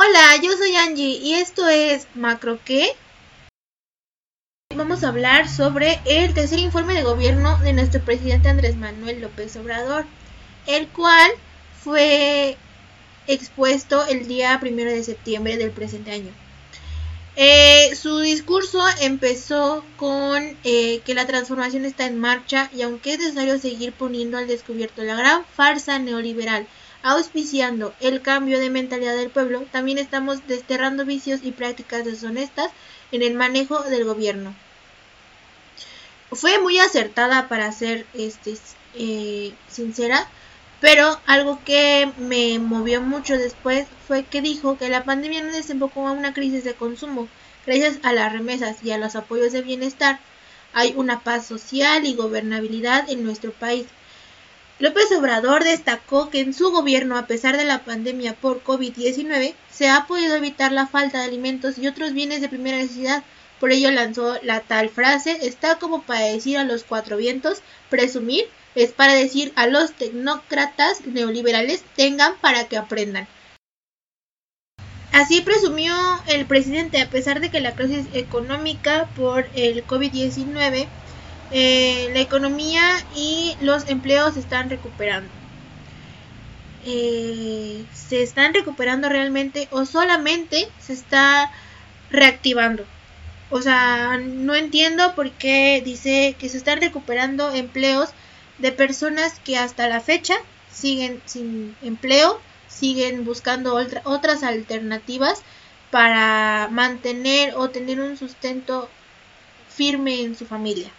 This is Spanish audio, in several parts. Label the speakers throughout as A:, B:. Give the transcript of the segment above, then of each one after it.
A: Hola, yo soy Angie y esto es Macro qué. Vamos a hablar sobre el tercer informe de gobierno de nuestro presidente Andrés Manuel López Obrador, el cual fue expuesto el día primero de septiembre del presente año. Eh, su discurso empezó con eh, que la transformación está en marcha y aunque es necesario seguir poniendo al descubierto la gran farsa neoliberal, auspiciando el cambio de mentalidad del pueblo, también estamos desterrando vicios y prácticas deshonestas en el manejo del gobierno. Fue muy acertada para ser este, eh, sincera, pero algo que me movió mucho después fue que dijo que la pandemia no desembocó a una crisis de consumo. Gracias a las remesas y a los apoyos de bienestar, hay una paz social y gobernabilidad en nuestro país. López Obrador destacó que en su gobierno, a pesar de la pandemia por COVID-19, se ha podido evitar la falta de alimentos y otros bienes de primera necesidad. Por ello lanzó la tal frase, está como para decir a los cuatro vientos, presumir es para decir a los tecnócratas neoliberales tengan para que aprendan. Así presumió el presidente, a pesar de que la crisis económica por el COVID-19, eh, la economía y los empleos se están recuperando. Eh, ¿Se están recuperando realmente o solamente se está reactivando? O sea, no entiendo por qué dice que se están recuperando empleos de personas que hasta la fecha siguen sin empleo, siguen buscando otras alternativas para mantener o tener un sustento firme en su familia.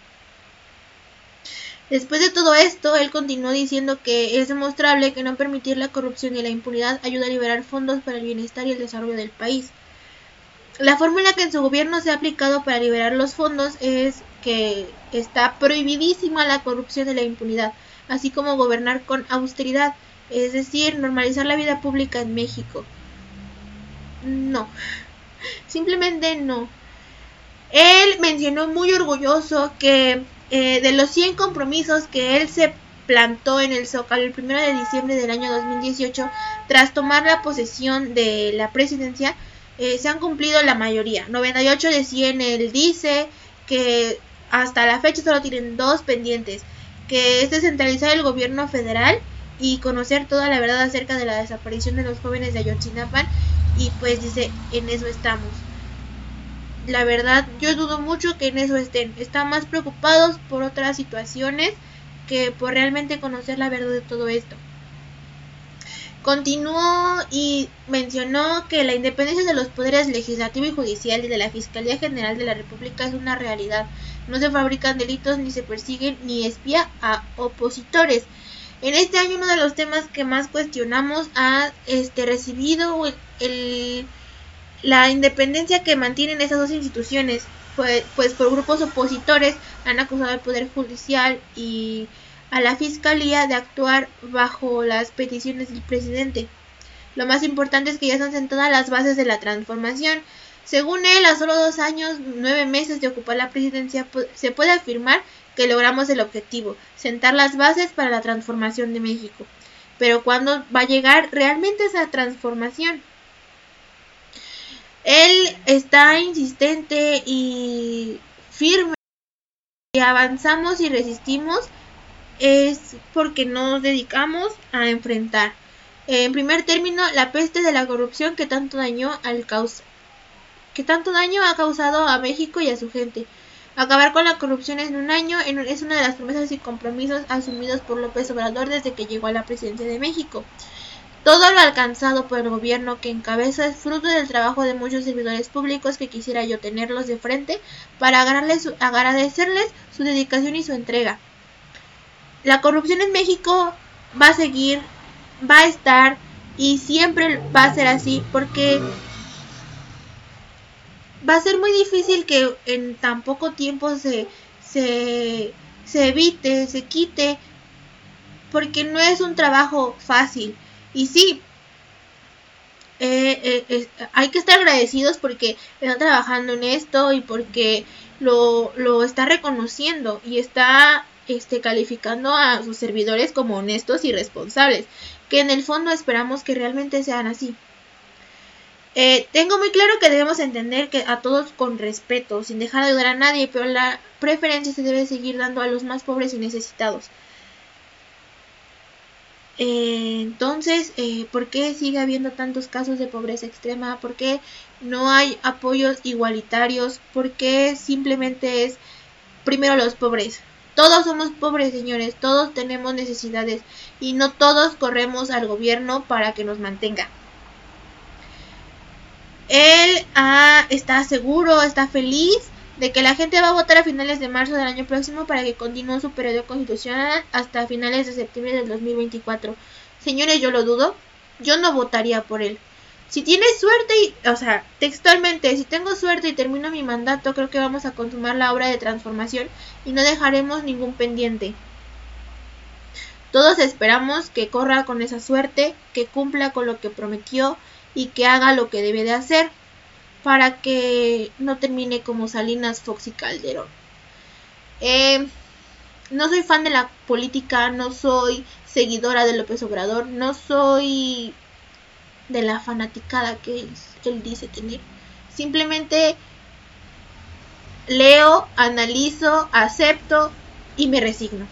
A: Después de todo esto, él continuó diciendo que es demostrable que no permitir la corrupción y la impunidad ayuda a liberar fondos para el bienestar y el desarrollo del país. La fórmula que en su gobierno se ha aplicado para liberar los fondos es que está prohibidísima la corrupción y la impunidad, así como gobernar con austeridad, es decir, normalizar la vida pública en México. No, simplemente no. Él mencionó muy orgulloso que eh, de los 100 compromisos que él se plantó en el Zócalo el 1 de diciembre del año 2018, tras tomar la posesión de la presidencia, eh, se han cumplido la mayoría. 98 de 100 él dice que hasta la fecha solo tienen dos pendientes, que es descentralizar el gobierno federal y conocer toda la verdad acerca de la desaparición de los jóvenes de Ayotzinapan y pues dice, en eso estamos. La verdad, yo dudo mucho que en eso estén. Están más preocupados por otras situaciones que por realmente conocer la verdad de todo esto. Continuó y mencionó que la independencia de los poderes legislativo y judicial y de la Fiscalía General de la República es una realidad. No se fabrican delitos ni se persiguen ni espía a opositores. En este año uno de los temas que más cuestionamos ha este, recibido el, la independencia que mantienen esas dos instituciones, pues, pues por grupos opositores han acusado al Poder Judicial y a la Fiscalía de actuar bajo las peticiones del presidente. Lo más importante es que ya están sentadas las bases de la transformación. Según él, a solo dos años, nueve meses de ocupar la presidencia, se puede afirmar que logramos el objetivo, sentar las bases para la transformación de México. Pero ¿cuándo va a llegar realmente esa transformación? Él está insistente y firme. Y avanzamos y resistimos es porque nos dedicamos a enfrentar. En primer término, la peste de la corrupción que tanto daño al causa, que tanto daño ha causado a México y a su gente. Acabar con la corrupción en un año es una de las promesas y compromisos asumidos por López Obrador desde que llegó a la presidencia de México. Todo lo alcanzado por el gobierno que encabeza es fruto del trabajo de muchos servidores públicos que quisiera yo tenerlos de frente para agradecerles su dedicación y su entrega la corrupción en México va a seguir, va a estar y siempre va a ser así porque va a ser muy difícil que en tan poco tiempo se, se, se evite, se quite, porque no es un trabajo fácil. Y sí, eh, eh, hay que estar agradecidos porque está trabajando en esto y porque lo, lo está reconociendo y está este, calificando a sus servidores como honestos y responsables, que en el fondo esperamos que realmente sean así. Eh, tengo muy claro que debemos entender que a todos con respeto, sin dejar de ayudar a nadie, pero la preferencia se debe seguir dando a los más pobres y necesitados. Eh, entonces, eh, ¿por qué sigue habiendo tantos casos de pobreza extrema? ¿Por qué no hay apoyos igualitarios? ¿Por qué simplemente es primero los pobres? Todos somos pobres, señores, todos tenemos necesidades y no todos corremos al gobierno para que nos mantenga. Él ah, está seguro, está feliz de que la gente va a votar a finales de marzo del año próximo para que continúe su periodo constitucional hasta finales de septiembre del 2024. Señores, yo lo dudo. Yo no votaría por él. Si tiene suerte y, o sea, textualmente, si tengo suerte y termino mi mandato, creo que vamos a consumar la obra de transformación y no dejaremos ningún pendiente. Todos esperamos que corra con esa suerte, que cumpla con lo que prometió y que haga lo que debe de hacer para que no termine como Salinas, Fox y Calderón. Eh, no soy fan de la política, no soy seguidora de López Obrador, no soy de la fanaticada que él dice tener. Simplemente leo, analizo, acepto y me resigno.